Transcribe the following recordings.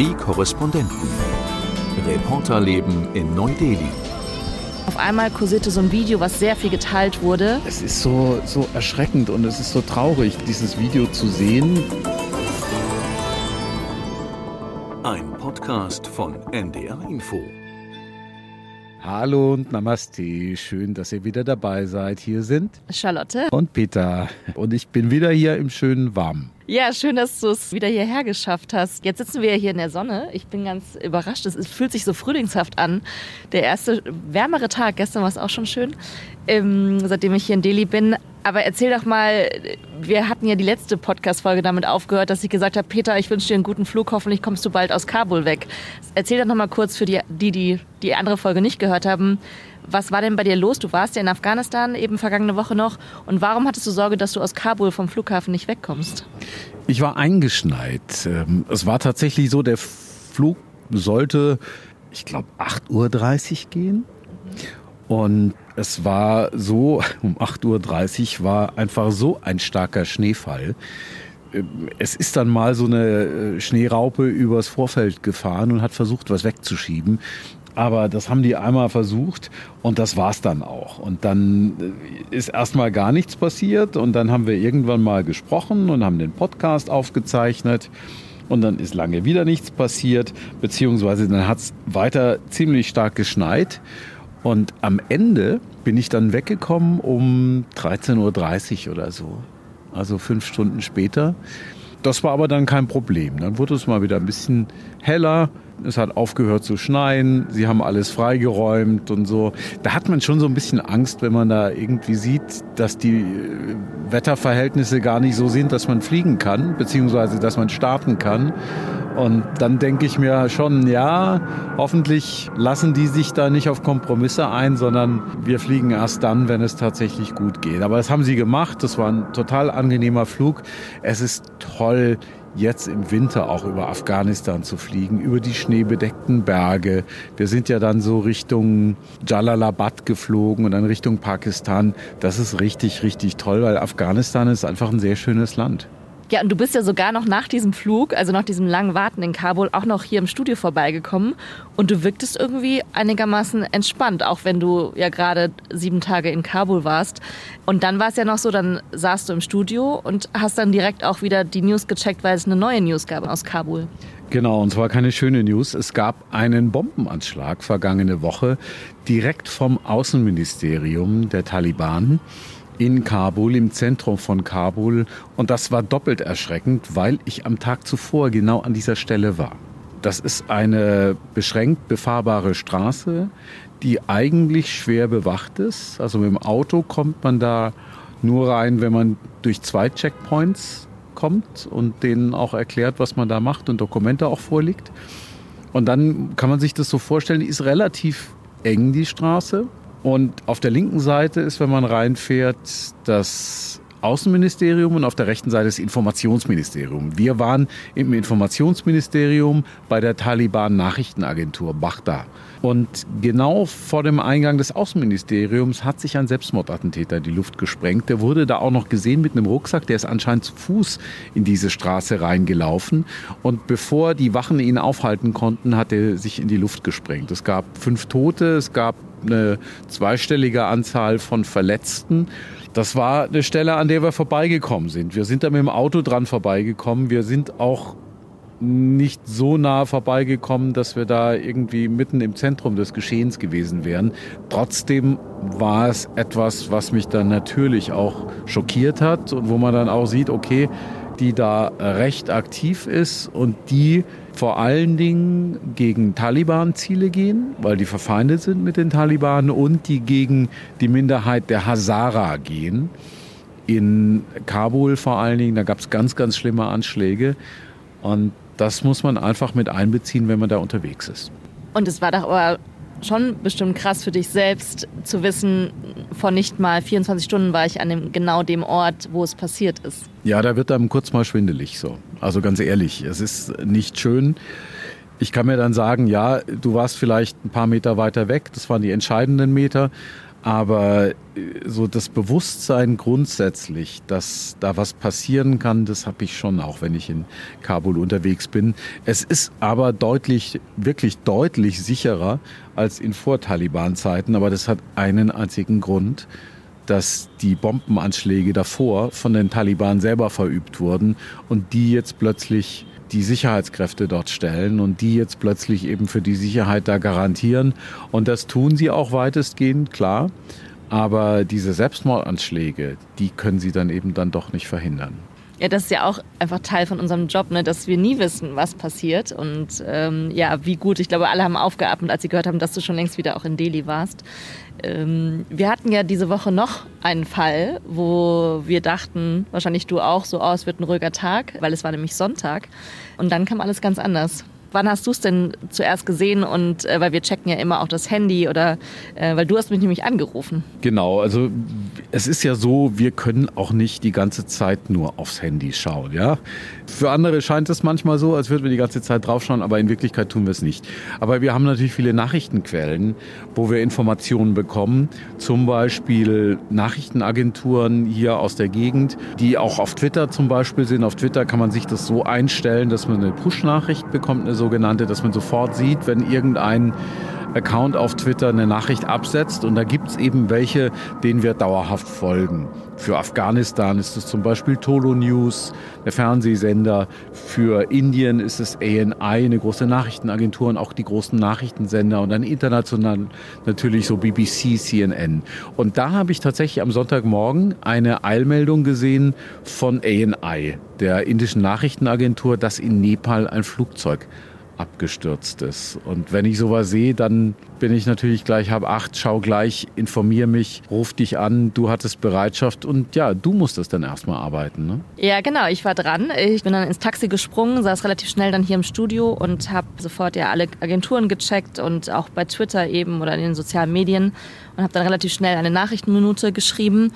Die Korrespondenten. Reporterleben in Neu-Delhi. Auf einmal kursierte so ein Video, was sehr viel geteilt wurde. Es ist so, so erschreckend und es ist so traurig, dieses Video zu sehen. Ein Podcast von NDR Info. Hallo und Namaste. Schön, dass ihr wieder dabei seid. Hier sind Charlotte und Peter. Und ich bin wieder hier im schönen Warmen. Ja, schön, dass du es wieder hierher geschafft hast. Jetzt sitzen wir ja hier in der Sonne. Ich bin ganz überrascht. Es fühlt sich so frühlingshaft an. Der erste wärmere Tag, gestern war es auch schon schön, ähm, seitdem ich hier in Delhi bin. Aber erzähl doch mal, wir hatten ja die letzte Podcast-Folge damit aufgehört, dass ich gesagt habe, Peter, ich wünsche dir einen guten Flug, hoffentlich kommst du bald aus Kabul weg. Erzähl doch noch mal kurz für die, die die, die andere Folge nicht gehört haben, was war denn bei dir los? Du warst ja in Afghanistan eben vergangene Woche noch. Und warum hattest du Sorge, dass du aus Kabul vom Flughafen nicht wegkommst? Ich war eingeschneit. Ähm, es war tatsächlich so, der Flug sollte, ich glaube, 8.30 Uhr gehen. Und es war so, um 8.30 Uhr war einfach so ein starker Schneefall. Ähm, es ist dann mal so eine äh, Schneeraupe übers Vorfeld gefahren und hat versucht, was wegzuschieben. Aber das haben die einmal versucht und das war's dann auch. Und dann äh, ist erstmal gar nichts passiert und dann haben wir irgendwann mal gesprochen und haben den Podcast aufgezeichnet. Und dann ist lange wieder nichts passiert, beziehungsweise dann hat's weiter ziemlich stark geschneit. Und am Ende bin ich dann weggekommen um 13.30 Uhr oder so. Also fünf Stunden später. Das war aber dann kein Problem. Dann wurde es mal wieder ein bisschen heller es hat aufgehört zu schneien, sie haben alles freigeräumt und so. Da hat man schon so ein bisschen Angst, wenn man da irgendwie sieht, dass die äh, Wetterverhältnisse gar nicht so sind, dass man fliegen kann, beziehungsweise dass man starten kann. Und dann denke ich mir schon, ja, hoffentlich lassen die sich da nicht auf Kompromisse ein, sondern wir fliegen erst dann, wenn es tatsächlich gut geht. Aber das haben sie gemacht. Das war ein total angenehmer Flug. Es ist toll, jetzt im Winter auch über Afghanistan zu fliegen, über die schneebedeckten Berge. Wir sind ja dann so Richtung Jalalabad geflogen und dann Richtung Pakistan. Das ist richtig, richtig toll, weil Afghanistan ist einfach ein sehr schönes Land. Ja, und du bist ja sogar noch nach diesem Flug, also nach diesem langen Warten in Kabul, auch noch hier im Studio vorbeigekommen. Und du wirktest irgendwie einigermaßen entspannt, auch wenn du ja gerade sieben Tage in Kabul warst. Und dann war es ja noch so, dann saßt du im Studio und hast dann direkt auch wieder die News gecheckt, weil es eine neue News gab aus Kabul. Genau, und zwar keine schöne News. Es gab einen Bombenanschlag vergangene Woche direkt vom Außenministerium der Taliban in Kabul, im Zentrum von Kabul. Und das war doppelt erschreckend, weil ich am Tag zuvor genau an dieser Stelle war. Das ist eine beschränkt befahrbare Straße, die eigentlich schwer bewacht ist. Also mit dem Auto kommt man da nur rein, wenn man durch zwei Checkpoints kommt und denen auch erklärt, was man da macht und Dokumente auch vorliegt. Und dann kann man sich das so vorstellen, die ist relativ eng, die Straße. Und auf der linken Seite ist, wenn man reinfährt, das Außenministerium und auf der rechten Seite das Informationsministerium. Wir waren im Informationsministerium bei der Taliban Nachrichtenagentur Bachda. Und genau vor dem Eingang des Außenministeriums hat sich ein Selbstmordattentäter die Luft gesprengt. Der wurde da auch noch gesehen mit einem Rucksack. Der ist anscheinend zu Fuß in diese Straße reingelaufen. Und bevor die Wachen ihn aufhalten konnten, hat er sich in die Luft gesprengt. Es gab fünf Tote, es gab eine zweistellige Anzahl von Verletzten. Das war eine Stelle, an der wir vorbeigekommen sind. Wir sind da mit dem Auto dran vorbeigekommen. Wir sind auch nicht so nah vorbeigekommen, dass wir da irgendwie mitten im Zentrum des Geschehens gewesen wären. Trotzdem war es etwas, was mich dann natürlich auch schockiert hat und wo man dann auch sieht, okay, die da recht aktiv ist und die vor allen Dingen gegen Taliban-Ziele gehen, weil die verfeindet sind mit den Taliban und die gegen die Minderheit der Hazara gehen. In Kabul vor allen Dingen, da gab es ganz, ganz schlimme Anschläge. Und das muss man einfach mit einbeziehen, wenn man da unterwegs ist. Und es war doch schon bestimmt krass für dich selbst zu wissen, vor nicht mal 24 Stunden war ich an dem, genau dem Ort, wo es passiert ist. Ja, da wird einem kurz mal schwindelig so. Also ganz ehrlich, es ist nicht schön. Ich kann mir dann sagen, ja, du warst vielleicht ein paar Meter weiter weg, das waren die entscheidenden Meter, Aber äh, so das Bewusstsein grundsätzlich, dass da was passieren kann, das habe ich schon, auch wenn ich in Kabul unterwegs bin. Es ist aber deutlich, wirklich deutlich sicherer als in Vor-Taliban-Zeiten. Aber das hat einen einzigen Grund dass die Bombenanschläge davor von den Taliban selber verübt wurden und die jetzt plötzlich die Sicherheitskräfte dort stellen und die jetzt plötzlich eben für die Sicherheit da garantieren. Und das tun sie auch weitestgehend, klar. Aber diese Selbstmordanschläge, die können sie dann eben dann doch nicht verhindern. Ja, das ist ja auch einfach Teil von unserem Job, ne, dass wir nie wissen, was passiert. Und ähm, ja, wie gut. Ich glaube, alle haben aufgeatmet, als sie gehört haben, dass du schon längst wieder auch in Delhi warst. Ähm, wir hatten ja diese Woche noch einen Fall, wo wir dachten, wahrscheinlich du auch, so, oh, es wird ein ruhiger Tag, weil es war nämlich Sonntag. Und dann kam alles ganz anders. Wann hast du es denn zuerst gesehen? Und äh, weil wir checken ja immer auch das Handy oder äh, weil du hast mich nämlich angerufen. Genau, also es ist ja so, wir können auch nicht die ganze Zeit nur aufs Handy schauen. Ja? Für andere scheint es manchmal so, als würden wir die ganze Zeit draufschauen, aber in Wirklichkeit tun wir es nicht. Aber wir haben natürlich viele Nachrichtenquellen, wo wir Informationen bekommen. Zum Beispiel Nachrichtenagenturen hier aus der Gegend, die auch auf Twitter zum Beispiel sind. Auf Twitter kann man sich das so einstellen, dass man eine Push-Nachricht bekommt, eine sogenannte, dass man sofort sieht, wenn irgendein Account auf Twitter eine Nachricht absetzt. Und da gibt es eben welche, denen wir dauerhaft folgen. Für Afghanistan ist es zum Beispiel Tolo News, der Fernsehsender. Für Indien ist es ANI, eine große Nachrichtenagentur und auch die großen Nachrichtensender. Und dann international natürlich so BBC, CNN. Und da habe ich tatsächlich am Sonntagmorgen eine Eilmeldung gesehen von ANI, der indischen Nachrichtenagentur, dass in Nepal ein Flugzeug abgestürzt ist. Und wenn ich sowas sehe, dann bin ich natürlich gleich, hab acht, schau gleich, informier mich, ruf dich an, du hattest Bereitschaft und ja, du musstest dann erstmal arbeiten. Ne? Ja, genau, ich war dran. Ich bin dann ins Taxi gesprungen, saß relativ schnell dann hier im Studio und habe sofort ja alle Agenturen gecheckt und auch bei Twitter eben oder in den sozialen Medien und habe dann relativ schnell eine Nachrichtenminute geschrieben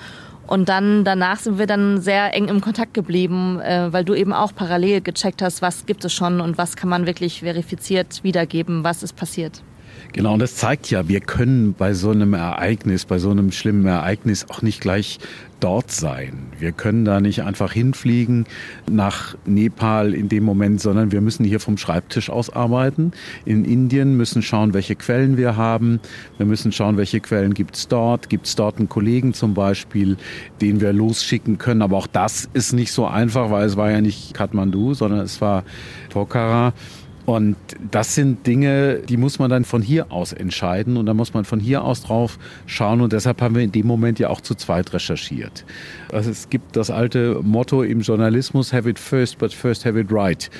und dann danach sind wir dann sehr eng im Kontakt geblieben, äh, weil du eben auch parallel gecheckt hast, was gibt es schon und was kann man wirklich verifiziert wiedergeben, was ist passiert. Genau, und das zeigt ja, wir können bei so einem Ereignis, bei so einem schlimmen Ereignis auch nicht gleich dort sein. Wir können da nicht einfach hinfliegen nach Nepal in dem Moment, sondern wir müssen hier vom Schreibtisch aus arbeiten. In Indien müssen schauen, welche Quellen wir haben. Wir müssen schauen, welche Quellen gibt es dort. Gibt es dort einen Kollegen zum Beispiel, den wir losschicken können. Aber auch das ist nicht so einfach, weil es war ja nicht Kathmandu, sondern es war Pokhara. Und das sind Dinge, die muss man dann von hier aus entscheiden und da muss man von hier aus drauf schauen und deshalb haben wir in dem Moment ja auch zu zweit recherchiert. Also es gibt das alte Motto im Journalismus, have it first, but first have it right.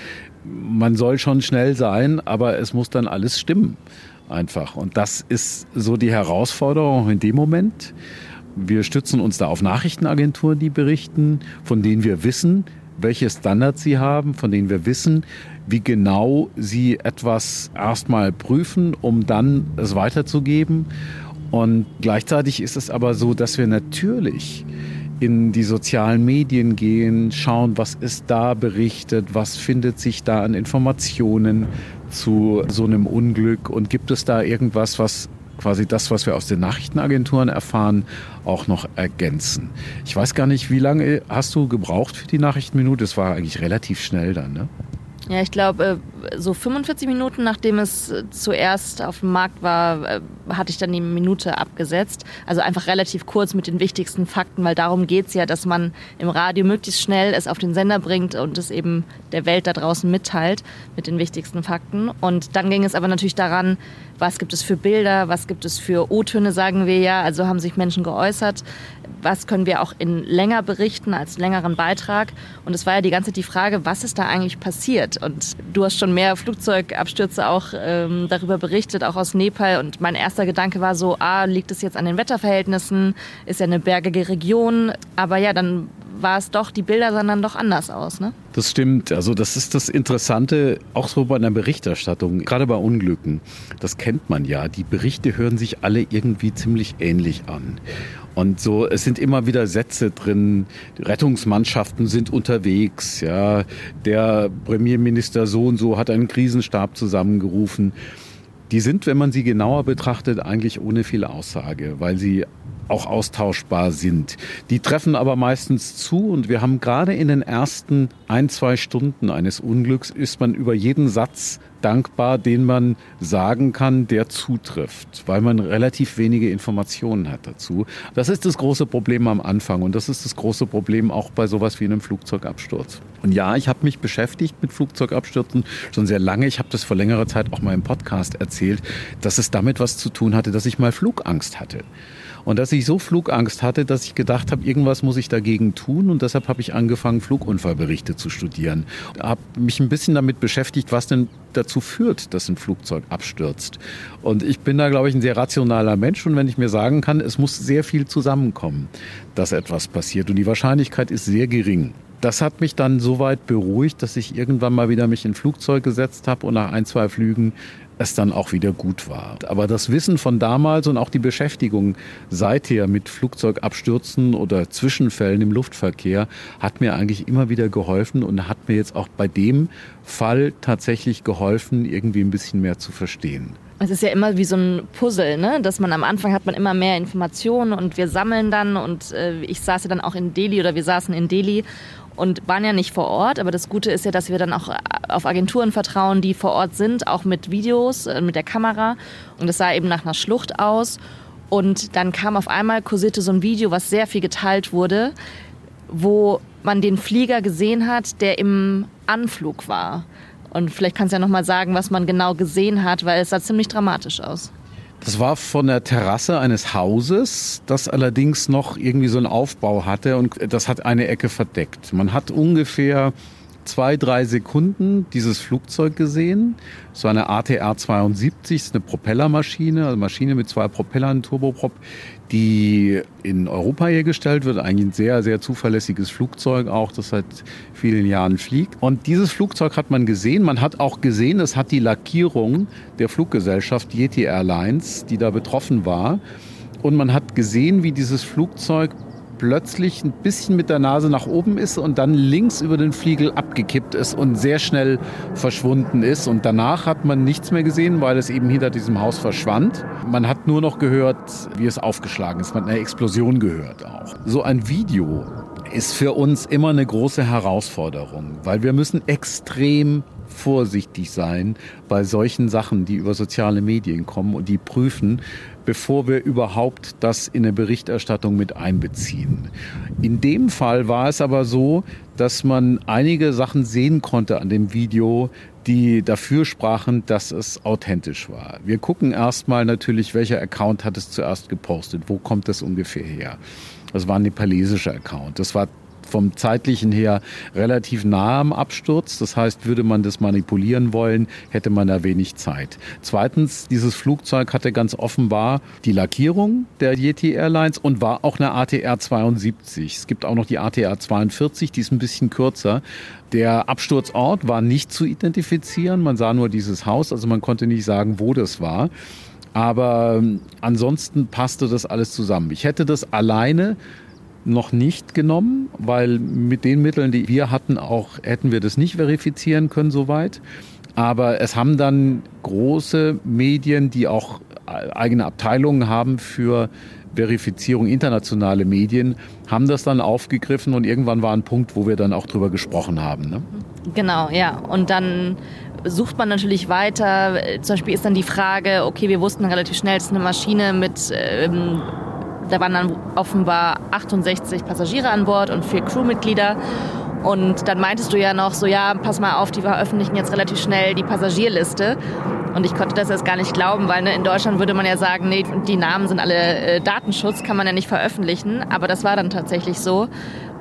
Man soll schon schnell sein, aber es muss dann alles stimmen einfach. Und das ist so die Herausforderung in dem Moment. Wir stützen uns da auf Nachrichtenagenturen, die berichten, von denen wir wissen, welche Standards sie haben, von denen wir wissen, wie genau sie etwas erstmal prüfen, um dann es weiterzugeben. Und gleichzeitig ist es aber so, dass wir natürlich in die sozialen Medien gehen, schauen, was ist da berichtet, was findet sich da an Informationen zu so einem Unglück und gibt es da irgendwas, was quasi das, was wir aus den Nachrichtenagenturen erfahren, auch noch ergänzen. Ich weiß gar nicht, wie lange hast du gebraucht für die Nachrichtenminute? Es war eigentlich relativ schnell dann, ne? Ja, ich glaube, äh, so 45 Minuten nachdem es äh, zuerst auf dem Markt war, äh, hatte ich dann die Minute abgesetzt. Also einfach relativ kurz mit den wichtigsten Fakten, weil darum geht es ja, dass man im Radio möglichst schnell es auf den Sender bringt und es eben der Welt da draußen mitteilt mit den wichtigsten Fakten. Und dann ging es aber natürlich daran, was gibt es für Bilder, was gibt es für O-Töne, sagen wir ja. Also haben sich Menschen geäußert, was können wir auch in länger berichten als längeren Beitrag. Und es war ja die ganze Zeit die Frage, was ist da eigentlich passiert? Und du hast schon mehr Flugzeugabstürze auch ähm, darüber berichtet, auch aus Nepal. Und mein erster Gedanke war so, ah, liegt es jetzt an den Wetterverhältnissen? Ist ja eine bergige Region. Aber ja, dann war es doch, die Bilder sahen dann doch anders aus, ne? Das stimmt. Also das ist das Interessante, auch so bei einer Berichterstattung, gerade bei Unglücken. Das kennt man ja. Die Berichte hören sich alle irgendwie ziemlich ähnlich an. Und so, es sind immer wieder Sätze drin. Rettungsmannschaften sind unterwegs. Ja, der Premierminister so und so hat einen Krisenstab zusammengerufen. Die sind, wenn man sie genauer betrachtet, eigentlich ohne viel Aussage, weil sie auch austauschbar sind. Die treffen aber meistens zu und wir haben gerade in den ersten ein, zwei Stunden eines Unglücks ist man über jeden Satz dankbar, den man sagen kann, der zutrifft, weil man relativ wenige Informationen hat dazu. Das ist das große Problem am Anfang und das ist das große Problem auch bei sowas wie einem Flugzeugabsturz. Und ja, ich habe mich beschäftigt mit Flugzeugabstürzen schon sehr lange. Ich habe das vor längerer Zeit auch mal im Podcast erzählt, dass es damit was zu tun hatte, dass ich mal Flugangst hatte. Und dass ich so Flugangst hatte, dass ich gedacht habe, irgendwas muss ich dagegen tun. Und deshalb habe ich angefangen, Flugunfallberichte zu studieren. Habe mich ein bisschen damit beschäftigt, was denn dazu führt, dass ein Flugzeug abstürzt. Und ich bin da, glaube ich, ein sehr rationaler Mensch. Und wenn ich mir sagen kann, es muss sehr viel zusammenkommen, dass etwas passiert. Und die Wahrscheinlichkeit ist sehr gering. Das hat mich dann so weit beruhigt, dass ich irgendwann mal wieder mich in ein Flugzeug gesetzt habe und nach ein, zwei Flügen es dann auch wieder gut war. Aber das Wissen von damals und auch die Beschäftigung seither mit Flugzeugabstürzen oder Zwischenfällen im Luftverkehr hat mir eigentlich immer wieder geholfen und hat mir jetzt auch bei dem Fall tatsächlich geholfen, irgendwie ein bisschen mehr zu verstehen. Es ist ja immer wie so ein Puzzle, ne? dass man am Anfang hat man immer mehr Informationen und wir sammeln dann und äh, ich saß ja dann auch in Delhi oder wir saßen in Delhi und waren ja nicht vor Ort. Aber das Gute ist ja, dass wir dann auch auf Agenturen vertrauen, die vor Ort sind, auch mit Videos, äh, mit der Kamera. Und es sah eben nach einer Schlucht aus. Und dann kam auf einmal, kursierte so ein Video, was sehr viel geteilt wurde, wo man den Flieger gesehen hat, der im Anflug war. Und vielleicht kannst du ja noch mal sagen, was man genau gesehen hat, weil es sah ziemlich dramatisch aus. Das war von der Terrasse eines Hauses, das allerdings noch irgendwie so einen Aufbau hatte und das hat eine Ecke verdeckt. Man hat ungefähr zwei, drei Sekunden dieses Flugzeug gesehen. So eine ATR 72, ist eine Propellermaschine, also Maschine mit zwei Propellern, Turboprop, die in Europa hergestellt wird. Eigentlich ein sehr, sehr zuverlässiges Flugzeug, auch das seit vielen Jahren fliegt. Und dieses Flugzeug hat man gesehen. Man hat auch gesehen, es hat die Lackierung der Fluggesellschaft Yeti Airlines, die da betroffen war. Und man hat gesehen, wie dieses Flugzeug plötzlich ein bisschen mit der Nase nach oben ist und dann links über den Fliegel abgekippt ist und sehr schnell verschwunden ist. Und danach hat man nichts mehr gesehen, weil es eben hinter diesem Haus verschwand. Man hat nur noch gehört, wie es aufgeschlagen ist. Man hat eine Explosion gehört auch. So ein Video ist für uns immer eine große Herausforderung, weil wir müssen extrem vorsichtig sein bei solchen Sachen, die über soziale Medien kommen und die prüfen, bevor wir überhaupt das in eine Berichterstattung mit einbeziehen. In dem Fall war es aber so, dass man einige Sachen sehen konnte an dem Video, die dafür sprachen, dass es authentisch war. Wir gucken erstmal natürlich, welcher Account hat es zuerst gepostet, wo kommt das ungefähr her. Das war ein nepalesischer Account. Das war vom zeitlichen her relativ nah am Absturz. Das heißt, würde man das manipulieren wollen, hätte man da wenig Zeit. Zweitens, dieses Flugzeug hatte ganz offenbar die Lackierung der Yeti Airlines und war auch eine ATR 72. Es gibt auch noch die ATR 42, die ist ein bisschen kürzer. Der Absturzort war nicht zu identifizieren. Man sah nur dieses Haus, also man konnte nicht sagen, wo das war. Aber ähm, ansonsten passte das alles zusammen. Ich hätte das alleine noch nicht genommen, weil mit den Mitteln, die wir hatten, auch hätten wir das nicht verifizieren können soweit. Aber es haben dann große Medien, die auch eigene Abteilungen haben für Verifizierung, internationale Medien, haben das dann aufgegriffen und irgendwann war ein Punkt, wo wir dann auch drüber gesprochen haben. Ne? Genau, ja. Und dann sucht man natürlich weiter. Zum Beispiel ist dann die Frage, okay, wir wussten relativ schnell, es ist eine Maschine mit ähm, da waren dann offenbar 68 Passagiere an Bord und vier Crewmitglieder. Und dann meintest du ja noch so, ja, pass mal auf, die veröffentlichen jetzt relativ schnell die Passagierliste. Und ich konnte das jetzt gar nicht glauben, weil ne, in Deutschland würde man ja sagen, nee, die Namen sind alle äh, Datenschutz, kann man ja nicht veröffentlichen. Aber das war dann tatsächlich so.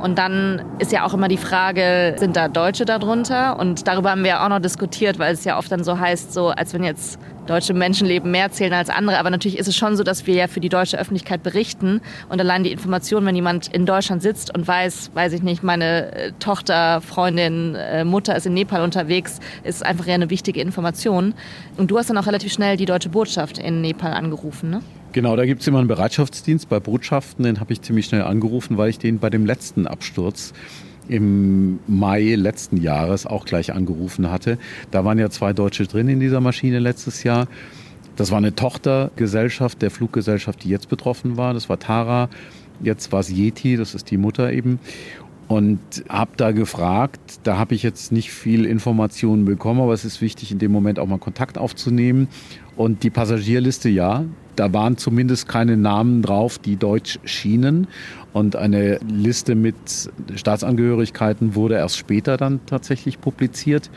Und dann ist ja auch immer die Frage, sind da Deutsche darunter? Und darüber haben wir ja auch noch diskutiert, weil es ja oft dann so heißt, so als wenn jetzt deutsche Menschenleben mehr zählen als andere. Aber natürlich ist es schon so, dass wir ja für die deutsche Öffentlichkeit berichten. Und allein die Information, wenn jemand in Deutschland sitzt und weiß, weiß ich nicht, meine äh, Tochter, Freundin, äh, Mutter ist in Nepal unterwegs, ist einfach ja eine wichtige Information. Und du hast dann auch relativ schnell die deutsche Botschaft in Nepal angerufen, ne? Genau, da gibt es immer einen Bereitschaftsdienst bei Botschaften, den habe ich ziemlich schnell angerufen, weil ich den bei dem letzten Absturz im Mai letzten Jahres auch gleich angerufen hatte. Da waren ja zwei Deutsche drin in dieser Maschine letztes Jahr. Das war eine Tochtergesellschaft der Fluggesellschaft, die jetzt betroffen war. Das war Tara. Jetzt war es Yeti, das ist die Mutter eben und habe da gefragt. Da habe ich jetzt nicht viel Informationen bekommen, aber es ist wichtig, in dem Moment auch mal Kontakt aufzunehmen. Und die Passagierliste, ja, da waren zumindest keine Namen drauf, die deutsch schienen. Und eine Liste mit Staatsangehörigkeiten wurde erst später dann tatsächlich publiziert.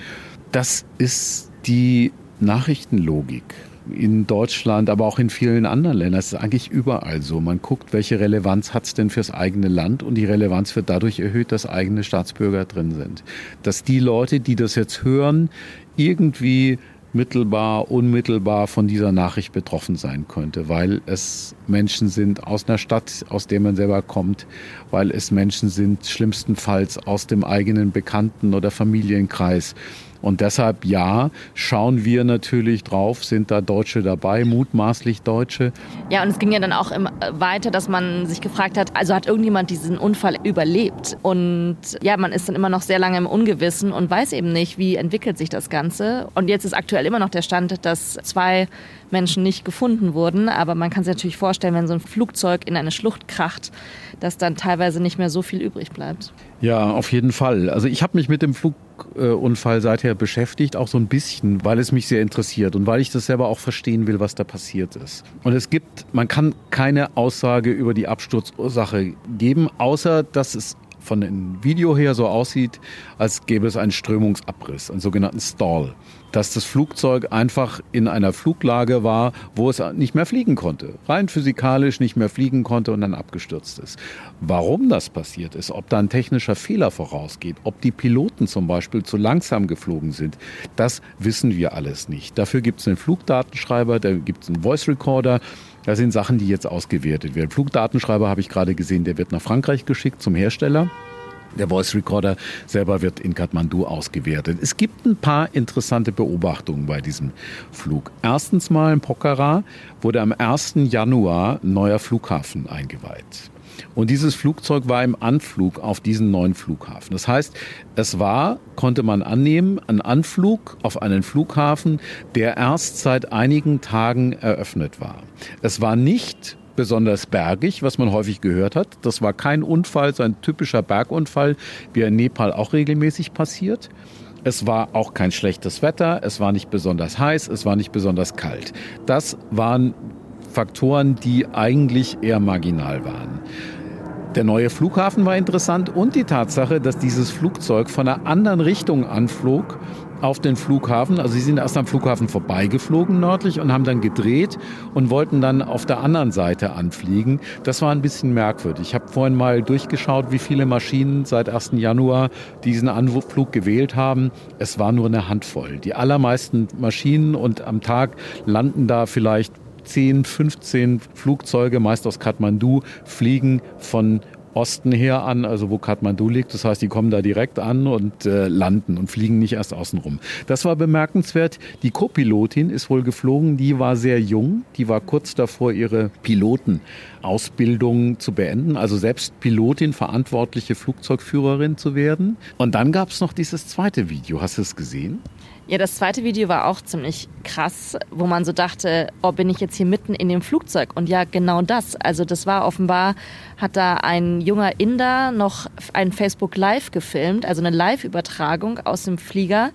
Das ist die Nachrichtenlogik in Deutschland, aber auch in vielen anderen Ländern. Es ist eigentlich überall so. Man guckt, welche Relevanz hat es denn fürs eigene Land und die Relevanz wird dadurch erhöht, dass eigene Staatsbürger drin sind. Dass die Leute, die das jetzt hören, irgendwie mittelbar, unmittelbar von dieser Nachricht betroffen sein könnte, weil es Menschen sind aus einer Stadt, aus der man selber kommt, weil es Menschen sind schlimmstenfalls aus dem eigenen Bekannten- oder Familienkreis und deshalb ja, schauen wir natürlich drauf, sind da Deutsche dabei, mutmaßlich Deutsche. Ja, und es ging ja dann auch weiter, dass man sich gefragt hat, also hat irgendjemand diesen Unfall überlebt? Und ja, man ist dann immer noch sehr lange im Ungewissen und weiß eben nicht, wie entwickelt sich das Ganze. Und jetzt ist aktuell immer noch der Stand, dass zwei Menschen nicht gefunden wurden. Aber man kann sich natürlich vorstellen, wenn so ein Flugzeug in eine Schlucht kracht, dass dann teilweise nicht mehr so viel übrig bleibt. Ja, auf jeden Fall. Also ich habe mich mit dem Flugunfall seither beschäftigt, auch so ein bisschen, weil es mich sehr interessiert und weil ich das selber auch verstehen will, was da passiert ist. Und es gibt, man kann keine Aussage über die Absturzursache geben, außer dass es von dem Video her so aussieht, als gäbe es einen Strömungsabriss, einen sogenannten Stall dass das Flugzeug einfach in einer Fluglage war, wo es nicht mehr fliegen konnte. Rein physikalisch nicht mehr fliegen konnte und dann abgestürzt ist. Warum das passiert ist, ob da ein technischer Fehler vorausgeht, ob die Piloten zum Beispiel zu langsam geflogen sind, das wissen wir alles nicht. Dafür gibt es einen Flugdatenschreiber, da gibt es einen Voice Recorder. Das sind Sachen, die jetzt ausgewertet werden. Flugdatenschreiber habe ich gerade gesehen, der wird nach Frankreich geschickt zum Hersteller. Der Voice Recorder selber wird in Kathmandu ausgewertet. Es gibt ein paar interessante Beobachtungen bei diesem Flug. Erstens mal in Pokhara wurde am 1. Januar ein neuer Flughafen eingeweiht. Und dieses Flugzeug war im Anflug auf diesen neuen Flughafen. Das heißt, es war, konnte man annehmen, ein Anflug auf einen Flughafen, der erst seit einigen Tagen eröffnet war. Es war nicht besonders bergig, was man häufig gehört hat. Das war kein Unfall, so ein typischer Bergunfall, wie er in Nepal auch regelmäßig passiert. Es war auch kein schlechtes Wetter, es war nicht besonders heiß, es war nicht besonders kalt. Das waren Faktoren, die eigentlich eher marginal waren. Der neue Flughafen war interessant und die Tatsache, dass dieses Flugzeug von einer anderen Richtung anflog auf den Flughafen. Also sie sind erst am Flughafen vorbeigeflogen nördlich und haben dann gedreht und wollten dann auf der anderen Seite anfliegen. Das war ein bisschen merkwürdig. Ich habe vorhin mal durchgeschaut, wie viele Maschinen seit 1. Januar diesen Anflug gewählt haben. Es war nur eine Handvoll. Die allermeisten Maschinen und am Tag landen da vielleicht 10, 15 Flugzeuge, meist aus Kathmandu, fliegen von Osten her an, also wo Kathmandu liegt. Das heißt, die kommen da direkt an und äh, landen und fliegen nicht erst außenrum. Das war bemerkenswert. Die Co-Pilotin ist wohl geflogen, die war sehr jung, die war kurz davor, ihre Pilotenausbildung zu beenden, also selbst Pilotin, verantwortliche Flugzeugführerin zu werden. Und dann gab es noch dieses zweite Video. Hast du es gesehen? Ja, das zweite Video war auch ziemlich krass, wo man so dachte, oh, bin ich jetzt hier mitten in dem Flugzeug? Und ja, genau das. Also das war offenbar, hat da ein junger Inder noch ein Facebook Live gefilmt, also eine Live-Übertragung aus dem Flieger.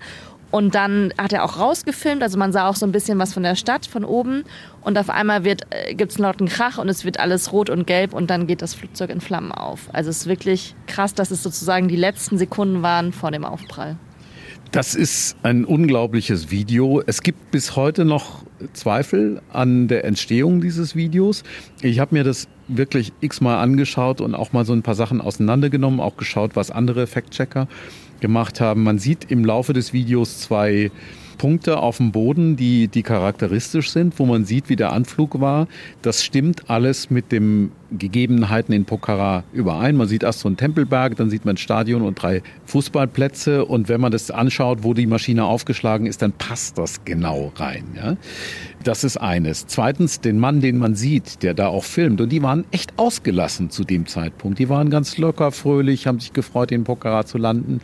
Und dann hat er auch rausgefilmt, also man sah auch so ein bisschen was von der Stadt von oben. Und auf einmal wird, äh, gibt es einen lauten Krach und es wird alles rot und gelb und dann geht das Flugzeug in Flammen auf. Also es ist wirklich krass, dass es sozusagen die letzten Sekunden waren vor dem Aufprall. Das ist ein unglaubliches Video. Es gibt bis heute noch Zweifel an der Entstehung dieses Videos. Ich habe mir das wirklich x-mal angeschaut und auch mal so ein paar Sachen auseinandergenommen, auch geschaut, was andere Fact-Checker gemacht haben. Man sieht im Laufe des Videos zwei Punkte auf dem Boden, die, die charakteristisch sind, wo man sieht, wie der Anflug war. Das stimmt alles mit den Gegebenheiten in Pokhara überein. Man sieht erst so einen Tempelberg, dann sieht man ein Stadion und drei Fußballplätze. Und wenn man das anschaut, wo die Maschine aufgeschlagen ist, dann passt das genau rein. Ja? Das ist eines. Zweitens, den Mann, den man sieht, der da auch filmt. Und die waren echt ausgelassen zu dem Zeitpunkt. Die waren ganz locker, fröhlich, haben sich gefreut, in Pokhara zu landen.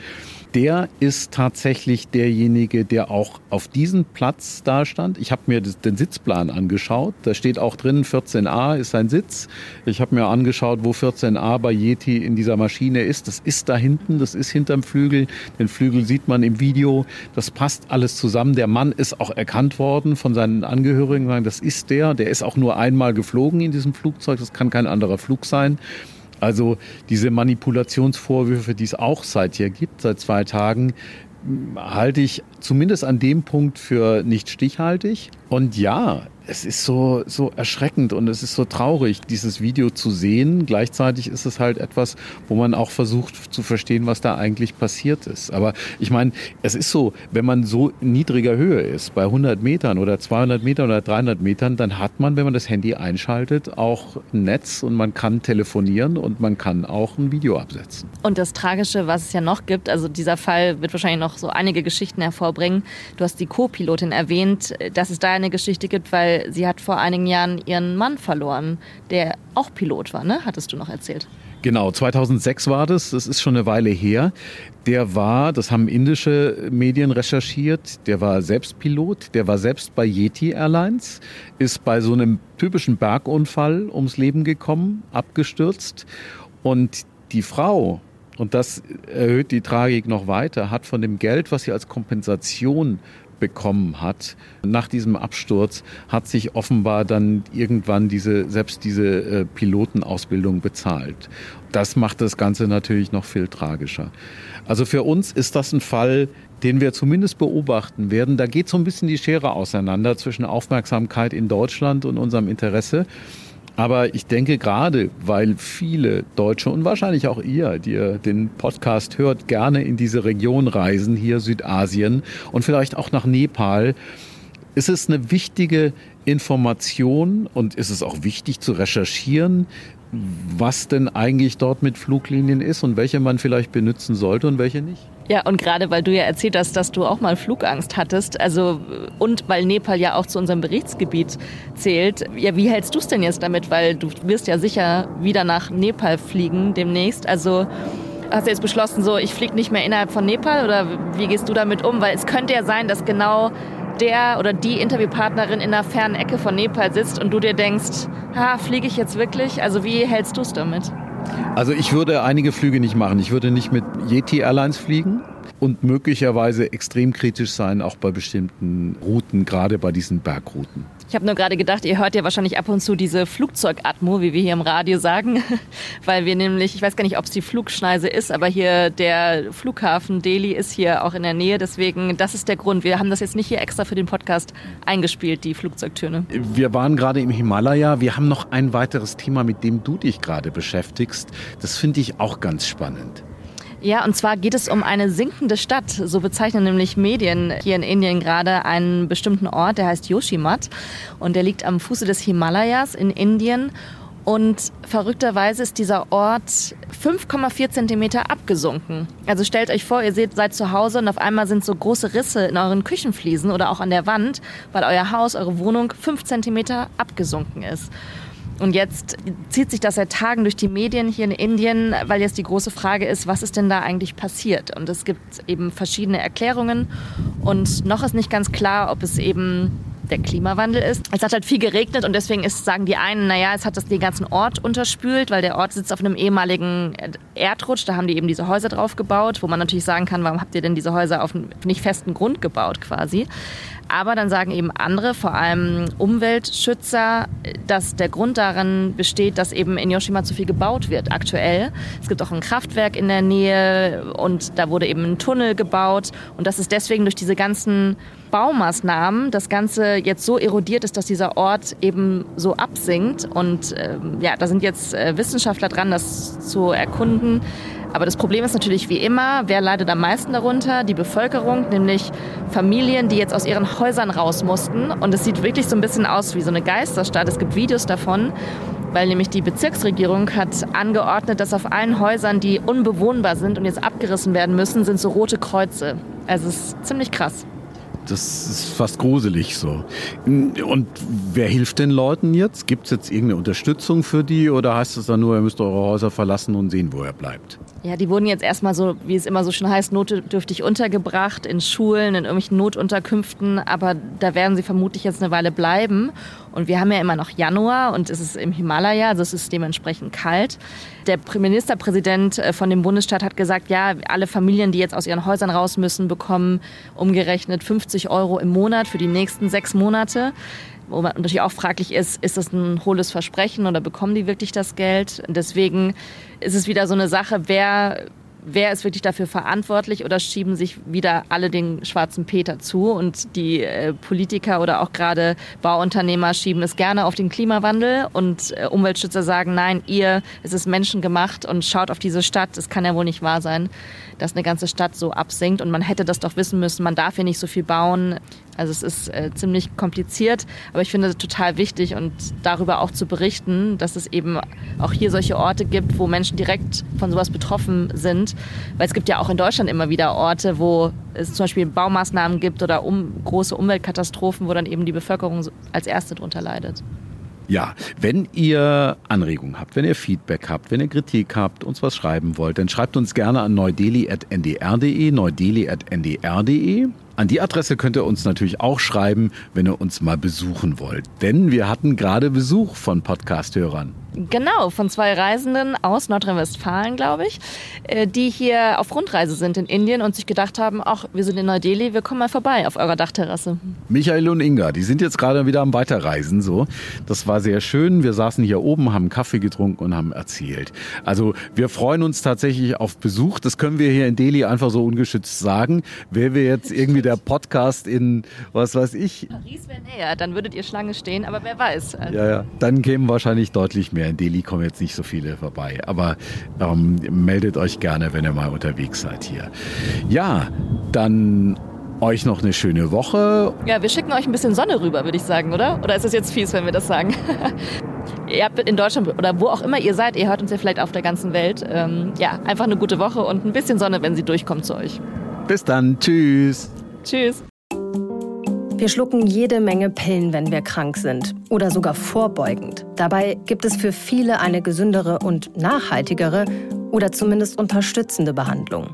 der ist tatsächlich derjenige, der auch auf diesem Platz da stand. Ich habe mir den Sitzplan angeschaut. Da steht auch drin, 14a ist sein Sitz. Ich habe mir angeschaut, wo 14a bei Yeti in dieser Maschine ist. Das ist da hinten, das ist hinterm Flügel. Den Flügel sieht man im Video. Das passt alles zusammen. Der Mann ist auch erkannt worden von seinen Angehörigen. Das ist der. Der ist auch nur einmal geflogen in diesem Flugzeug. Das kann kein anderer Flug sein. Also diese Manipulationsvorwürfe, die es auch seither gibt, seit zwei Tagen, halte ich zumindest an dem Punkt für nicht stichhaltig. Und ja, es ist so, so erschreckend und es ist so traurig, dieses Video zu sehen. Gleichzeitig ist es halt etwas, wo man auch versucht zu verstehen, was da eigentlich passiert ist. Aber ich meine, es ist so, wenn man so niedriger Höhe ist, bei 100 Metern oder 200 Metern oder 300 Metern, dann hat man, wenn man das Handy einschaltet, auch ein Netz und man kann telefonieren und man kann auch ein Video absetzen. Und das Tragische, was es ja noch gibt, also dieser Fall wird wahrscheinlich noch so einige Geschichten hervorbringen. Du hast die Co-Pilotin erwähnt, dass es da eine Geschichte gibt, weil sie hat vor einigen Jahren ihren Mann verloren, der auch Pilot war, ne? Hattest du noch erzählt? Genau, 2006 war das, das ist schon eine Weile her. Der war, das haben indische Medien recherchiert, der war selbst Pilot, der war selbst bei Yeti Airlines, ist bei so einem typischen Bergunfall ums Leben gekommen, abgestürzt. Und die Frau, und das erhöht die Tragik noch weiter, hat von dem Geld, was sie als Kompensation bekommen hat. Nach diesem Absturz hat sich offenbar dann irgendwann diese, selbst diese äh, Pilotenausbildung bezahlt. Das macht das Ganze natürlich noch viel tragischer. Also für uns ist das ein Fall, den wir zumindest beobachten werden. Da geht so ein bisschen die Schere auseinander zwischen Aufmerksamkeit in Deutschland und unserem Interesse. Aber ich denke gerade, weil viele Deutsche und wahrscheinlich auch ihr, die ihr den Podcast hört, gerne in diese Region reisen, hier Südasien und vielleicht auch nach Nepal, ist es eine wichtige Information und ist es auch wichtig zu recherchieren, was denn eigentlich dort mit Fluglinien ist und welche man vielleicht benutzen sollte und welche nicht. Ja, und gerade weil du ja erzählt hast, dass du auch mal Flugangst hattest, also und weil Nepal ja auch zu unserem Berichtsgebiet zählt, ja, wie hältst du es denn jetzt damit? Weil du wirst ja sicher wieder nach Nepal fliegen demnächst. Also hast du jetzt beschlossen, so ich fliege nicht mehr innerhalb von Nepal oder wie gehst du damit um? Weil es könnte ja sein, dass genau der oder die Interviewpartnerin in einer fernen Ecke von Nepal sitzt und du dir denkst, ha, fliege ich jetzt wirklich? Also wie hältst du es damit? Also ich würde einige Flüge nicht machen. Ich würde nicht mit Yeti Airlines fliegen und möglicherweise extrem kritisch sein, auch bei bestimmten Routen, gerade bei diesen Bergrouten. Ich habe nur gerade gedacht, ihr hört ja wahrscheinlich ab und zu diese Flugzeugatmo, wie wir hier im Radio sagen, weil wir nämlich, ich weiß gar nicht, ob es die Flugschneise ist, aber hier der Flughafen Delhi ist hier auch in der Nähe. Deswegen, das ist der Grund. Wir haben das jetzt nicht hier extra für den Podcast eingespielt, die Flugzeugtöne. Wir waren gerade im Himalaya. Wir haben noch ein weiteres Thema, mit dem du dich gerade beschäftigst. Das finde ich auch ganz spannend. Ja, und zwar geht es um eine sinkende Stadt. So bezeichnen nämlich Medien hier in Indien gerade einen bestimmten Ort, der heißt Yoshimat. Und der liegt am Fuße des Himalayas in Indien. Und verrückterweise ist dieser Ort 5,4 Zentimeter abgesunken. Also stellt euch vor, ihr seht, seid zu Hause und auf einmal sind so große Risse in euren Küchenfliesen oder auch an der Wand, weil euer Haus, eure Wohnung 5 Zentimeter abgesunken ist. Und jetzt zieht sich das seit Tagen durch die Medien hier in Indien, weil jetzt die große Frage ist, was ist denn da eigentlich passiert? Und es gibt eben verschiedene Erklärungen und noch ist nicht ganz klar, ob es eben der Klimawandel ist. Es hat halt viel geregnet und deswegen ist, sagen die einen, naja, es hat das den ganzen Ort unterspült, weil der Ort sitzt auf einem ehemaligen Erdrutsch. Da haben die eben diese Häuser drauf gebaut, wo man natürlich sagen kann, warum habt ihr denn diese Häuser auf nicht festen Grund gebaut quasi. Aber dann sagen eben andere, vor allem Umweltschützer, dass der Grund darin besteht, dass eben in Yoshima zu viel gebaut wird aktuell. Es gibt auch ein Kraftwerk in der Nähe und da wurde eben ein Tunnel gebaut und das ist deswegen durch diese ganzen Baumaßnahmen das Ganze jetzt so erodiert ist, dass dieser Ort eben so absinkt. Und äh, ja, da sind jetzt äh, Wissenschaftler dran, das zu erkunden. Aber das Problem ist natürlich wie immer, wer leidet am meisten darunter? Die Bevölkerung, nämlich Familien, die jetzt aus ihren Häusern raus mussten. Und es sieht wirklich so ein bisschen aus wie so eine Geisterstadt. Es gibt Videos davon, weil nämlich die Bezirksregierung hat angeordnet, dass auf allen Häusern, die unbewohnbar sind und jetzt abgerissen werden müssen, sind so rote Kreuze. Also es ist ziemlich krass. Das ist fast gruselig so. Und wer hilft den Leuten jetzt? Gibt es jetzt irgendeine Unterstützung für die oder heißt es dann nur, ihr müsst eure Häuser verlassen und sehen, wo er bleibt? Ja, die wurden jetzt erstmal so, wie es immer so schön heißt, notdürftig untergebracht in Schulen, in irgendwelchen Notunterkünften. Aber da werden sie vermutlich jetzt eine Weile bleiben. Und wir haben ja immer noch Januar und es ist im Himalaya, also es ist dementsprechend kalt. Der Ministerpräsident äh, von dem Bundesstaat hat gesagt, ja, alle Familien, die jetzt aus ihren Häusern raus müssen, bekommen umgerechnet 50 Euro im Monat für die nächsten sechs Monate wo man natürlich auch fraglich ist, ist das ein hohles Versprechen oder bekommen die wirklich das Geld? Deswegen ist es wieder so eine Sache, wer wer ist wirklich dafür verantwortlich oder schieben sich wieder alle den schwarzen Peter zu? Und die äh, Politiker oder auch gerade Bauunternehmer schieben es gerne auf den Klimawandel. Und äh, Umweltschützer sagen, nein, ihr, es ist menschengemacht und schaut auf diese Stadt, es kann ja wohl nicht wahr sein, dass eine ganze Stadt so absinkt. Und man hätte das doch wissen müssen, man darf hier nicht so viel bauen. Also es ist äh, ziemlich kompliziert, aber ich finde es total wichtig und darüber auch zu berichten, dass es eben auch hier solche Orte gibt, wo Menschen direkt von sowas betroffen sind. Weil es gibt ja auch in Deutschland immer wieder Orte, wo es zum Beispiel Baumaßnahmen gibt oder um, große Umweltkatastrophen, wo dann eben die Bevölkerung als erste drunter leidet. Ja, wenn ihr Anregungen habt, wenn ihr Feedback habt, wenn ihr Kritik habt, uns was schreiben wollt, dann schreibt uns gerne an neudeli.ndr.de, neudeli.ndr.de. An die Adresse könnt ihr uns natürlich auch schreiben, wenn ihr uns mal besuchen wollt. Denn wir hatten gerade Besuch von Podcast-Hörern. Genau, von zwei Reisenden aus Nordrhein-Westfalen, glaube ich, äh, die hier auf Rundreise sind in Indien und sich gedacht haben, ach, wir sind in Neu-Delhi, wir kommen mal vorbei auf eurer Dachterrasse. Michael und Inga, die sind jetzt gerade wieder am Weiterreisen. So. Das war sehr schön. Wir saßen hier oben, haben Kaffee getrunken und haben erzählt. Also wir freuen uns tatsächlich auf Besuch. Das können wir hier in Delhi einfach so ungeschützt sagen. Wäre wir jetzt irgendwie der Podcast in, was weiß ich. Paris wäre näher, dann würdet ihr Schlange stehen, aber wer weiß. Also ja, ja, dann kämen wahrscheinlich deutlich mehr in Delhi kommen jetzt nicht so viele vorbei. Aber ähm, meldet euch gerne, wenn ihr mal unterwegs seid hier. Ja, dann euch noch eine schöne Woche. Ja, wir schicken euch ein bisschen Sonne rüber, würde ich sagen, oder? Oder ist es jetzt fies, wenn wir das sagen? ihr habt in Deutschland oder wo auch immer ihr seid, ihr hört uns ja vielleicht auf der ganzen Welt. Ähm, ja, einfach eine gute Woche und ein bisschen Sonne, wenn sie durchkommt zu euch. Bis dann. Tschüss. Tschüss. Wir schlucken jede Menge Pillen, wenn wir krank sind oder sogar vorbeugend. Dabei gibt es für viele eine gesündere und nachhaltigere oder zumindest unterstützende Behandlung,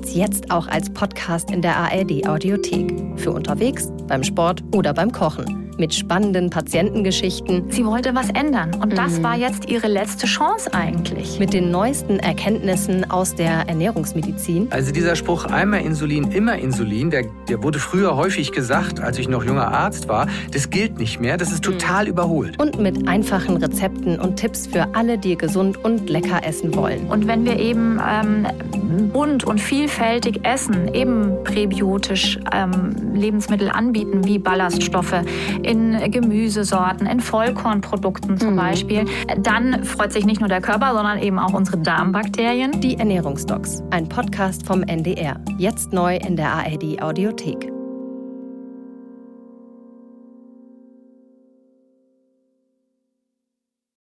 es jetzt auch als Podcast in der ARD Audiothek. Für unterwegs, beim Sport oder beim Kochen mit spannenden Patientengeschichten. Sie wollte was ändern und das mhm. war jetzt ihre letzte Chance eigentlich. Mit den neuesten Erkenntnissen aus der Ernährungsmedizin. Also dieser Spruch einmal Insulin, immer Insulin, der, der wurde früher häufig gesagt, als ich noch junger Arzt war. Das gilt nicht mehr, das ist total mhm. überholt. Und mit einfachen Rezepten und Tipps für alle, die gesund und lecker essen wollen. Und wenn wir eben ähm, bunt und vielfältig essen, eben präbiotisch ähm, Lebensmittel anbieten, wie Ballaststoffe, in Gemüsesorten, in Vollkornprodukten zum mhm. Beispiel, dann freut sich nicht nur der Körper, sondern eben auch unsere Darmbakterien. Die Ernährungsdocs, ein Podcast vom NDR. Jetzt neu in der ARD Audiothek.